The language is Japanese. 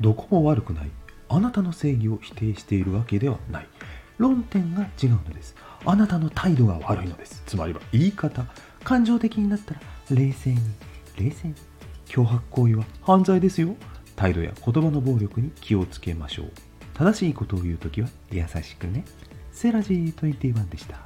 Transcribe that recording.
どこも悪くない。あなたの正義を否定しているわけではない。論点が違うのです。あなたの態度が悪いのです。つまりは言い方。感情的になったら冷静に冷静に。脅迫行為は犯罪ですよ。態度や言葉の暴力に気をつけましょう。正しいことを言うときは優しくね。セラジー21でした。